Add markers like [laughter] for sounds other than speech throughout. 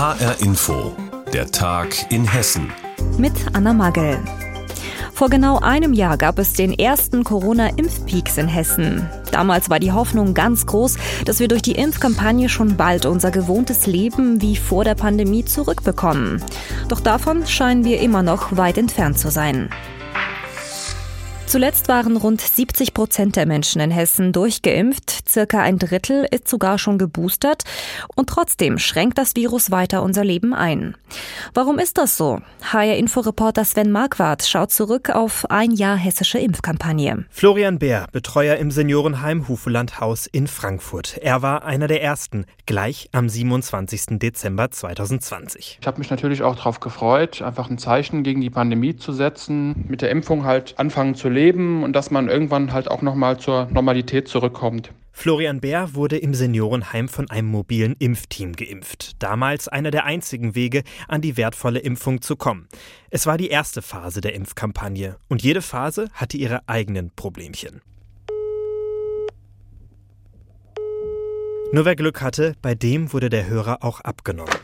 HR Info, der Tag in Hessen. Mit Anna Magel. Vor genau einem Jahr gab es den ersten Corona-Impfpeaks in Hessen. Damals war die Hoffnung ganz groß, dass wir durch die Impfkampagne schon bald unser gewohntes Leben wie vor der Pandemie zurückbekommen. Doch davon scheinen wir immer noch weit entfernt zu sein. Zuletzt waren rund 70 Prozent der Menschen in Hessen durchgeimpft, circa ein Drittel ist sogar schon geboostert und trotzdem schränkt das Virus weiter unser Leben ein. Warum ist das so? HR-Inforeporter Sven Marquardt schaut zurück auf ein Jahr hessische Impfkampagne. Florian Bär, Betreuer im Seniorenheim Hufelandhaus in Frankfurt. Er war einer der ersten, gleich am 27. Dezember 2020. Ich habe mich natürlich auch darauf gefreut, einfach ein Zeichen gegen die Pandemie zu setzen, mit der Impfung halt anfangen zu leben leben und dass man irgendwann halt auch nochmal zur Normalität zurückkommt. Florian Bär wurde im Seniorenheim von einem mobilen Impfteam geimpft. Damals einer der einzigen Wege, an die wertvolle Impfung zu kommen. Es war die erste Phase der Impfkampagne und jede Phase hatte ihre eigenen Problemchen. Nur wer Glück hatte, bei dem wurde der Hörer auch abgenommen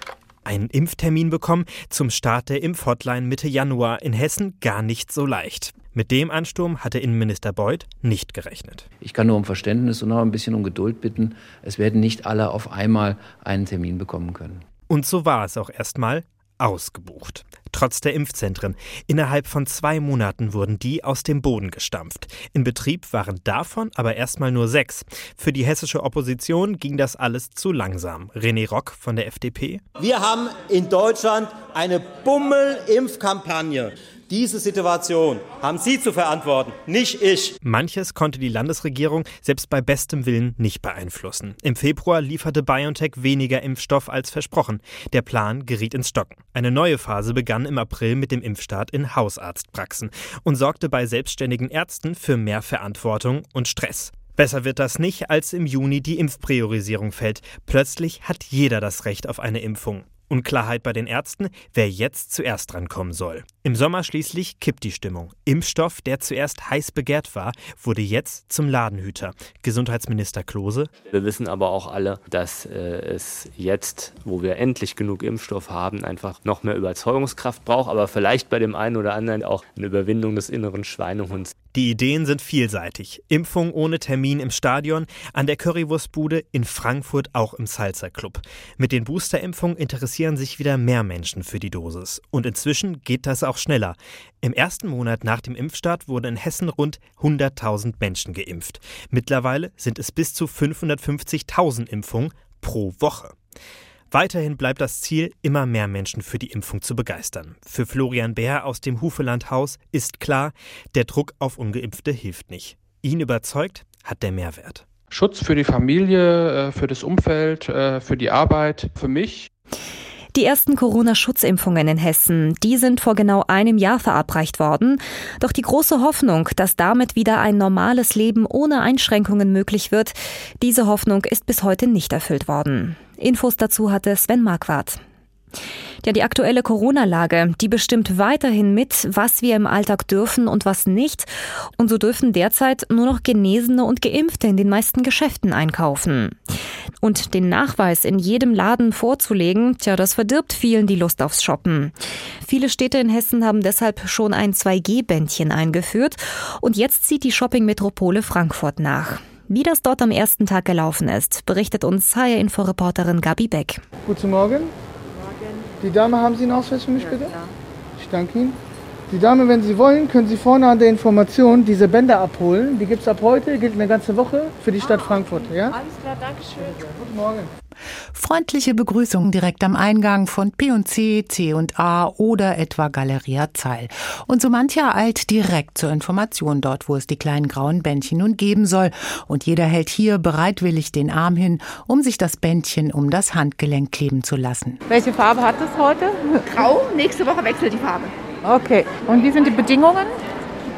einen Impftermin bekommen zum Start der Impfhotline Mitte Januar in Hessen gar nicht so leicht. Mit dem Ansturm hatte Innenminister Beuth nicht gerechnet. Ich kann nur um Verständnis und auch ein bisschen um Geduld bitten. Es werden nicht alle auf einmal einen Termin bekommen können. Und so war es auch erstmal ausgebucht. Trotz der Impfzentren. Innerhalb von zwei Monaten wurden die aus dem Boden gestampft. In Betrieb waren davon aber erstmal nur sechs. Für die hessische Opposition ging das alles zu langsam. René Rock von der FDP. Wir haben in Deutschland eine Bummel-Impfkampagne. Diese Situation haben Sie zu verantworten, nicht ich. Manches konnte die Landesregierung selbst bei bestem Willen nicht beeinflussen. Im Februar lieferte BioNTech weniger Impfstoff als versprochen. Der Plan geriet ins Stocken. Eine neue Phase begann im April mit dem Impfstart in Hausarztpraxen und sorgte bei selbstständigen Ärzten für mehr Verantwortung und Stress. Besser wird das nicht, als im Juni die Impfpriorisierung fällt. Plötzlich hat jeder das Recht auf eine Impfung. Unklarheit bei den Ärzten, wer jetzt zuerst drankommen soll. Im Sommer schließlich kippt die Stimmung. Impfstoff, der zuerst heiß begehrt war, wurde jetzt zum Ladenhüter. Gesundheitsminister Klose. Wir wissen aber auch alle, dass äh, es jetzt, wo wir endlich genug Impfstoff haben, einfach noch mehr Überzeugungskraft braucht, aber vielleicht bei dem einen oder anderen auch eine Überwindung des inneren Schweinehunds. Die Ideen sind vielseitig. Impfung ohne Termin im Stadion, an der Currywurstbude, in Frankfurt auch im Salzer Club. Mit den Boosterimpfungen interessieren sich wieder mehr Menschen für die Dosis. Und inzwischen geht das auch schneller. Im ersten Monat nach dem Impfstart wurden in Hessen rund 100.000 Menschen geimpft. Mittlerweile sind es bis zu 550.000 Impfungen pro Woche. Weiterhin bleibt das Ziel, immer mehr Menschen für die Impfung zu begeistern. Für Florian Bär aus dem Hufelandhaus ist klar, der Druck auf ungeimpfte hilft nicht. Ihn überzeugt hat der Mehrwert. Schutz für die Familie, äh, für das Umfeld, äh, für die Arbeit, für mich. Die ersten Corona-Schutzimpfungen in Hessen, die sind vor genau einem Jahr verabreicht worden. Doch die große Hoffnung, dass damit wieder ein normales Leben ohne Einschränkungen möglich wird, diese Hoffnung ist bis heute nicht erfüllt worden. Infos dazu hatte Sven Marquardt. Ja, die aktuelle Corona-Lage, die bestimmt weiterhin mit, was wir im Alltag dürfen und was nicht. Und so dürfen derzeit nur noch Genesene und Geimpfte in den meisten Geschäften einkaufen. Und den Nachweis in jedem Laden vorzulegen, tja, das verdirbt vielen die Lust aufs Shoppen. Viele Städte in Hessen haben deshalb schon ein 2G-Bändchen eingeführt. Und jetzt zieht die Shopping-Metropole Frankfurt nach. Wie das dort am ersten Tag gelaufen ist, berichtet uns HR-Info-Reporterin Gabi Beck. Guten Morgen. Die Dame, haben Sie einen Ausweis für mich ja, bitte? Klar. Ich danke Ihnen. Die Dame, wenn Sie wollen, können Sie vorne an der Information diese Bänder abholen. Die gibt es ab heute, gilt eine ganze Woche für die Stadt ah, Frankfurt. Ja? Alles klar, danke schön. Guten Morgen. Freundliche Begrüßung direkt am Eingang von P&C, C&A oder etwa Galeria Zeil. Und so mancher eilt direkt zur Information dort, wo es die kleinen grauen Bändchen nun geben soll. Und jeder hält hier bereitwillig den Arm hin, um sich das Bändchen um das Handgelenk kleben zu lassen. Welche Farbe hat es heute? Grau. Nächste Woche wechselt die Farbe. Okay. Und wie sind die Bedingungen?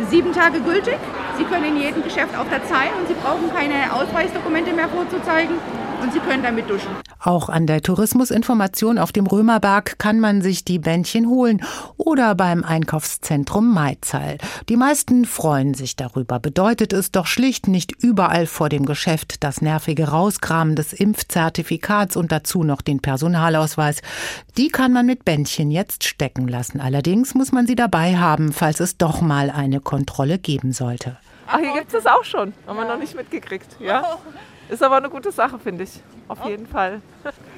Sieben Tage gültig. Sie können in jedem Geschäft auch da zahlen und Sie brauchen keine Ausweisdokumente mehr vorzuzeigen. und Sie können damit duschen. Auch an der Tourismusinformation auf dem Römerberg kann man sich die Bändchen holen oder beim Einkaufszentrum Maizal. Die meisten freuen sich darüber. Bedeutet es doch schlicht nicht überall vor dem Geschäft das nervige Rauskramen des Impfzertifikats und dazu noch den Personalausweis. Die kann man mit Bändchen jetzt stecken lassen. Allerdings muss man sie dabei haben, falls es doch mal eine Kontrolle geben sollte. Ach, hier gibt es das auch schon. Haben wir noch nicht mitgekriegt. Ja? Ist aber eine gute Sache, finde ich. Auf jeden Fall.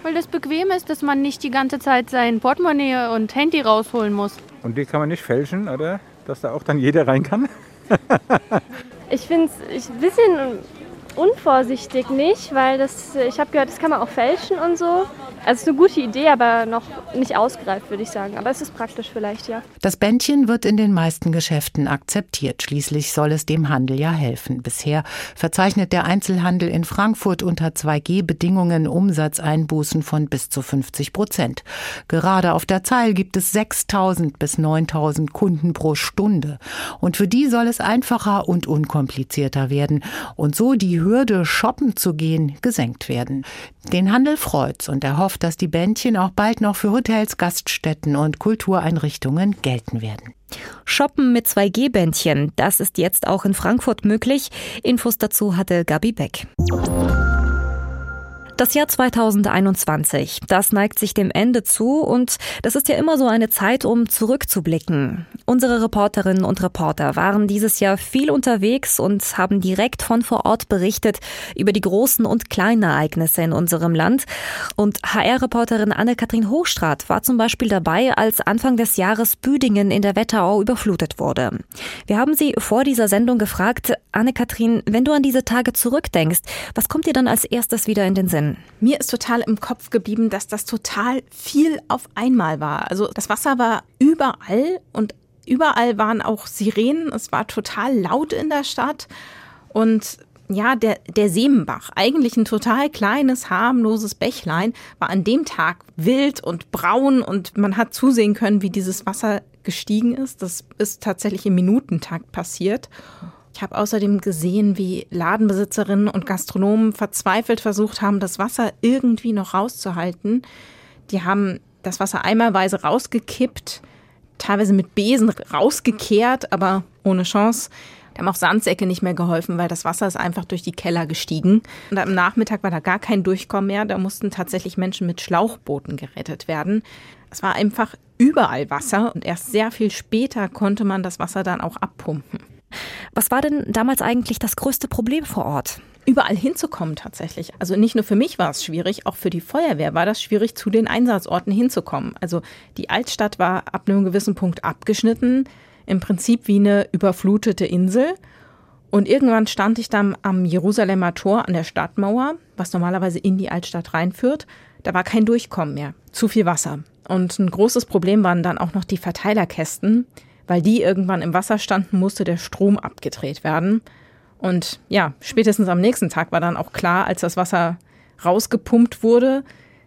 Weil das bequem ist, dass man nicht die ganze Zeit sein Portemonnaie und Handy rausholen muss. Und die kann man nicht fälschen, oder? Dass da auch dann jeder rein kann? [laughs] ich finde es ein bisschen unvorsichtig nicht, weil das, ich habe gehört, das kann man auch fälschen und so. Also es ist eine gute Idee, aber noch nicht ausgereift, würde ich sagen. Aber es ist praktisch vielleicht, ja. Das Bändchen wird in den meisten Geschäften akzeptiert. Schließlich soll es dem Handel ja helfen. Bisher verzeichnet der Einzelhandel in Frankfurt unter 2G-Bedingungen Umsatzeinbußen von bis zu 50 Prozent. Gerade auf der Zeil gibt es 6000 bis 9000 Kunden pro Stunde. Und für die soll es einfacher und unkomplizierter werden und so die Hürde, shoppen zu gehen, gesenkt werden. Den Handel freut's und er hofft, dass die Bändchen auch bald noch für Hotels, Gaststätten und Kultureinrichtungen gelten werden. Shoppen mit 2G-Bändchen, das ist jetzt auch in Frankfurt möglich. Infos dazu hatte Gabi Beck. Das Jahr 2021, das neigt sich dem Ende zu und das ist ja immer so eine Zeit, um zurückzublicken. Unsere Reporterinnen und Reporter waren dieses Jahr viel unterwegs und haben direkt von vor Ort berichtet über die großen und kleinen Ereignisse in unserem Land. Und HR-Reporterin Anne-Kathrin Hochstrat war zum Beispiel dabei, als Anfang des Jahres Büdingen in der Wetterau überflutet wurde. Wir haben sie vor dieser Sendung gefragt, Anne-Kathrin, wenn du an diese Tage zurückdenkst, was kommt dir dann als erstes wieder in den Sinn? Mir ist total im Kopf geblieben, dass das total viel auf einmal war. Also das Wasser war überall und überall waren auch Sirenen. Es war total laut in der Stadt und ja, der, der Seemenbach, eigentlich ein total kleines, harmloses Bächlein, war an dem Tag wild und braun und man hat zusehen können, wie dieses Wasser gestiegen ist. Das ist tatsächlich im Minutentakt passiert. Ich habe außerdem gesehen, wie Ladenbesitzerinnen und Gastronomen verzweifelt versucht haben, das Wasser irgendwie noch rauszuhalten. Die haben das Wasser einmalweise rausgekippt, teilweise mit Besen rausgekehrt, aber ohne Chance. Die haben auch Sandsäcke nicht mehr geholfen, weil das Wasser ist einfach durch die Keller gestiegen. Und am Nachmittag war da gar kein Durchkommen mehr. Da mussten tatsächlich Menschen mit Schlauchbooten gerettet werden. Es war einfach überall Wasser und erst sehr viel später konnte man das Wasser dann auch abpumpen. Was war denn damals eigentlich das größte Problem vor Ort? Überall hinzukommen tatsächlich. Also nicht nur für mich war es schwierig, auch für die Feuerwehr war das schwierig, zu den Einsatzorten hinzukommen. Also die Altstadt war ab einem gewissen Punkt abgeschnitten, im Prinzip wie eine überflutete Insel. Und irgendwann stand ich dann am Jerusalemer Tor an der Stadtmauer, was normalerweise in die Altstadt reinführt. Da war kein Durchkommen mehr, zu viel Wasser. Und ein großes Problem waren dann auch noch die Verteilerkästen weil die irgendwann im Wasser standen, musste der Strom abgedreht werden. Und ja, spätestens am nächsten Tag war dann auch klar, als das Wasser rausgepumpt wurde,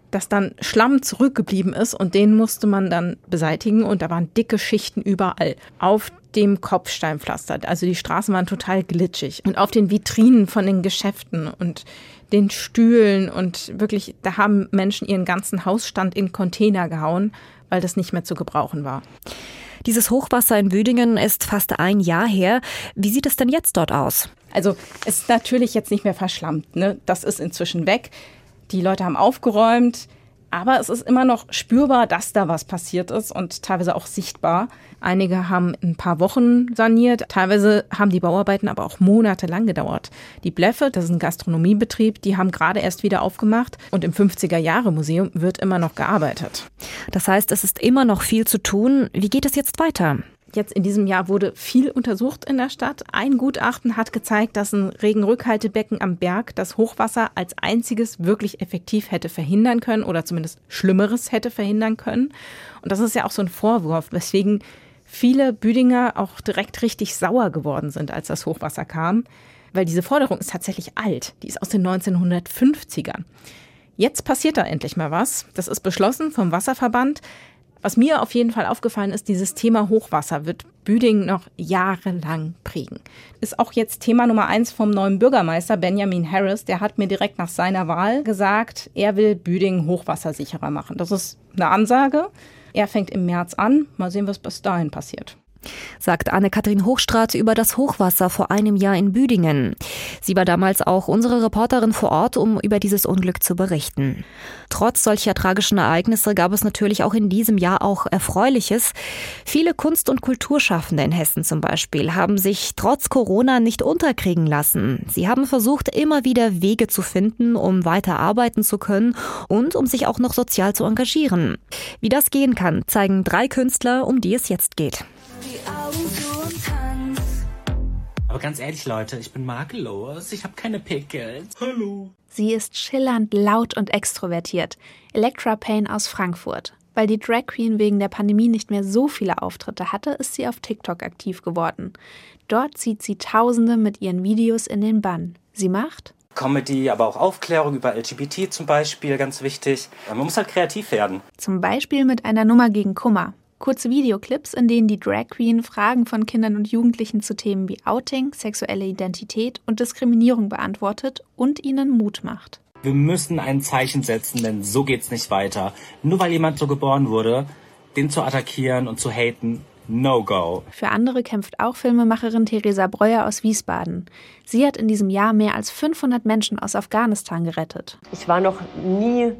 dass dann Schlamm zurückgeblieben ist und den musste man dann beseitigen und da waren dicke Schichten überall. Auf dem Kopfsteinpflaster. Also die Straßen waren total glitschig und auf den Vitrinen von den Geschäften und den Stühlen und wirklich, da haben Menschen ihren ganzen Hausstand in Container gehauen, weil das nicht mehr zu gebrauchen war. Dieses Hochwasser in Büdingen ist fast ein Jahr her. Wie sieht es denn jetzt dort aus? Also es ist natürlich jetzt nicht mehr verschlammt. Ne? Das ist inzwischen weg. Die Leute haben aufgeräumt. Aber es ist immer noch spürbar, dass da was passiert ist und teilweise auch sichtbar. Einige haben ein paar Wochen saniert, teilweise haben die Bauarbeiten aber auch monatelang gedauert. Die Bleffe, das ist ein Gastronomiebetrieb, die haben gerade erst wieder aufgemacht und im 50er-Jahre-Museum wird immer noch gearbeitet. Das heißt, es ist immer noch viel zu tun. Wie geht es jetzt weiter? Jetzt in diesem Jahr wurde viel untersucht in der Stadt. Ein Gutachten hat gezeigt, dass ein Regenrückhaltebecken am Berg das Hochwasser als einziges wirklich effektiv hätte verhindern können oder zumindest Schlimmeres hätte verhindern können. Und das ist ja auch so ein Vorwurf, weswegen viele Büdinger auch direkt richtig sauer geworden sind, als das Hochwasser kam. Weil diese Forderung ist tatsächlich alt. Die ist aus den 1950ern. Jetzt passiert da endlich mal was. Das ist beschlossen vom Wasserverband. Was mir auf jeden Fall aufgefallen ist, dieses Thema Hochwasser wird Büdingen noch jahrelang prägen. Ist auch jetzt Thema Nummer eins vom neuen Bürgermeister Benjamin Harris. Der hat mir direkt nach seiner Wahl gesagt, er will Büdingen hochwassersicherer machen. Das ist eine Ansage. Er fängt im März an. Mal sehen, was bis dahin passiert sagt Anne-Kathrin Hochstrat über das Hochwasser vor einem Jahr in Büdingen. Sie war damals auch unsere Reporterin vor Ort, um über dieses Unglück zu berichten. Trotz solcher tragischen Ereignisse gab es natürlich auch in diesem Jahr auch Erfreuliches. Viele Kunst- und Kulturschaffende in Hessen zum Beispiel haben sich trotz Corona nicht unterkriegen lassen. Sie haben versucht, immer wieder Wege zu finden, um weiter arbeiten zu können und um sich auch noch sozial zu engagieren. Wie das gehen kann, zeigen drei Künstler, um die es jetzt geht. Aber ganz ehrlich, Leute, ich bin makellos. Ich habe keine Pickel. Hallo. Sie ist schillernd, laut und extrovertiert. Electra Payne aus Frankfurt. Weil die Drag Queen wegen der Pandemie nicht mehr so viele Auftritte hatte, ist sie auf TikTok aktiv geworden. Dort zieht sie Tausende mit ihren Videos in den Bann. Sie macht Comedy, aber auch Aufklärung über LGBT zum Beispiel, ganz wichtig. Man muss halt kreativ werden. Zum Beispiel mit einer Nummer gegen Kummer. Kurze Videoclips, in denen die Drag Queen Fragen von Kindern und Jugendlichen zu Themen wie Outing, sexuelle Identität und Diskriminierung beantwortet und ihnen Mut macht. Wir müssen ein Zeichen setzen, denn so geht's nicht weiter. Nur weil jemand so geboren wurde, den zu attackieren und zu haten, No go. Für andere kämpft auch Filmemacherin Theresa Breuer aus Wiesbaden. Sie hat in diesem Jahr mehr als 500 Menschen aus Afghanistan gerettet. Ich war noch nie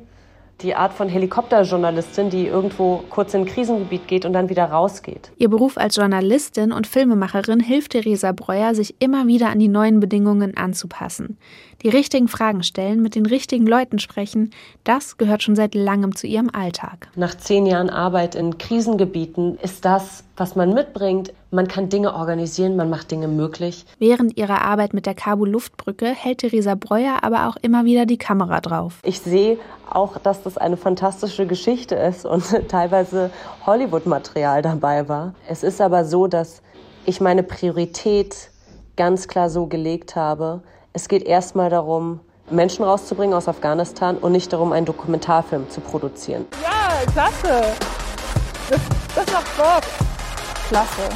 die Art von Helikopterjournalistin, die irgendwo kurz in ein Krisengebiet geht und dann wieder rausgeht. Ihr Beruf als Journalistin und Filmemacherin hilft Theresa Breuer, sich immer wieder an die neuen Bedingungen anzupassen. Die richtigen Fragen stellen, mit den richtigen Leuten sprechen, das gehört schon seit langem zu ihrem Alltag. Nach zehn Jahren Arbeit in Krisengebieten ist das, was man mitbringt. Man kann Dinge organisieren, man macht Dinge möglich. Während ihrer Arbeit mit der Kabul-Luftbrücke hält Theresa Breuer aber auch immer wieder die Kamera drauf. Ich sehe auch, dass das eine fantastische Geschichte ist und [laughs] teilweise Hollywood-Material dabei war. Es ist aber so, dass ich meine Priorität ganz klar so gelegt habe, es geht erstmal darum, Menschen rauszubringen aus Afghanistan und nicht darum, einen Dokumentarfilm zu produzieren. Ja, klasse. Das, das macht Bock. Klasse.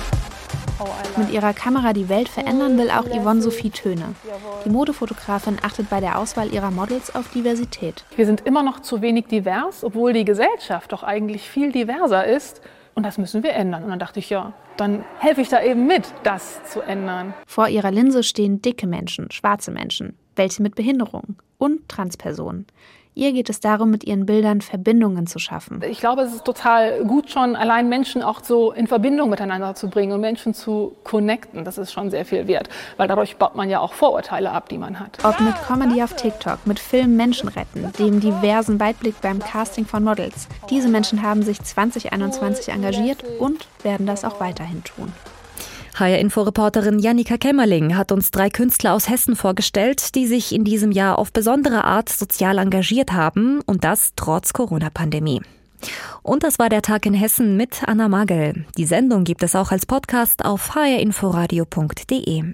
Mit ihrer Kamera die Welt verändern will auch Yvonne Sophie Töne. Die Modefotografin achtet bei der Auswahl ihrer Models auf Diversität. Wir sind immer noch zu wenig divers, obwohl die Gesellschaft doch eigentlich viel diverser ist. Und das müssen wir ändern. Und dann dachte ich, ja, dann helfe ich da eben mit, das zu ändern. Vor ihrer Linse stehen dicke Menschen, schwarze Menschen, welche mit Behinderung und Transpersonen. Ihr geht es darum, mit ihren Bildern Verbindungen zu schaffen. Ich glaube, es ist total gut schon, allein Menschen auch so in Verbindung miteinander zu bringen und Menschen zu connecten. Das ist schon sehr viel wert, weil dadurch baut man ja auch Vorurteile ab, die man hat. Ob mit Comedy auf TikTok, mit Film Menschen retten, dem diversen Weitblick beim Casting von Models. Diese Menschen haben sich 2021 engagiert und werden das auch weiterhin tun. HR-Info-Reporterin Jannika Kämmerling hat uns drei Künstler aus Hessen vorgestellt, die sich in diesem Jahr auf besondere Art sozial engagiert haben und das trotz Corona-Pandemie. Und das war der Tag in Hessen mit Anna Magel. Die Sendung gibt es auch als Podcast auf hrinforadio.de.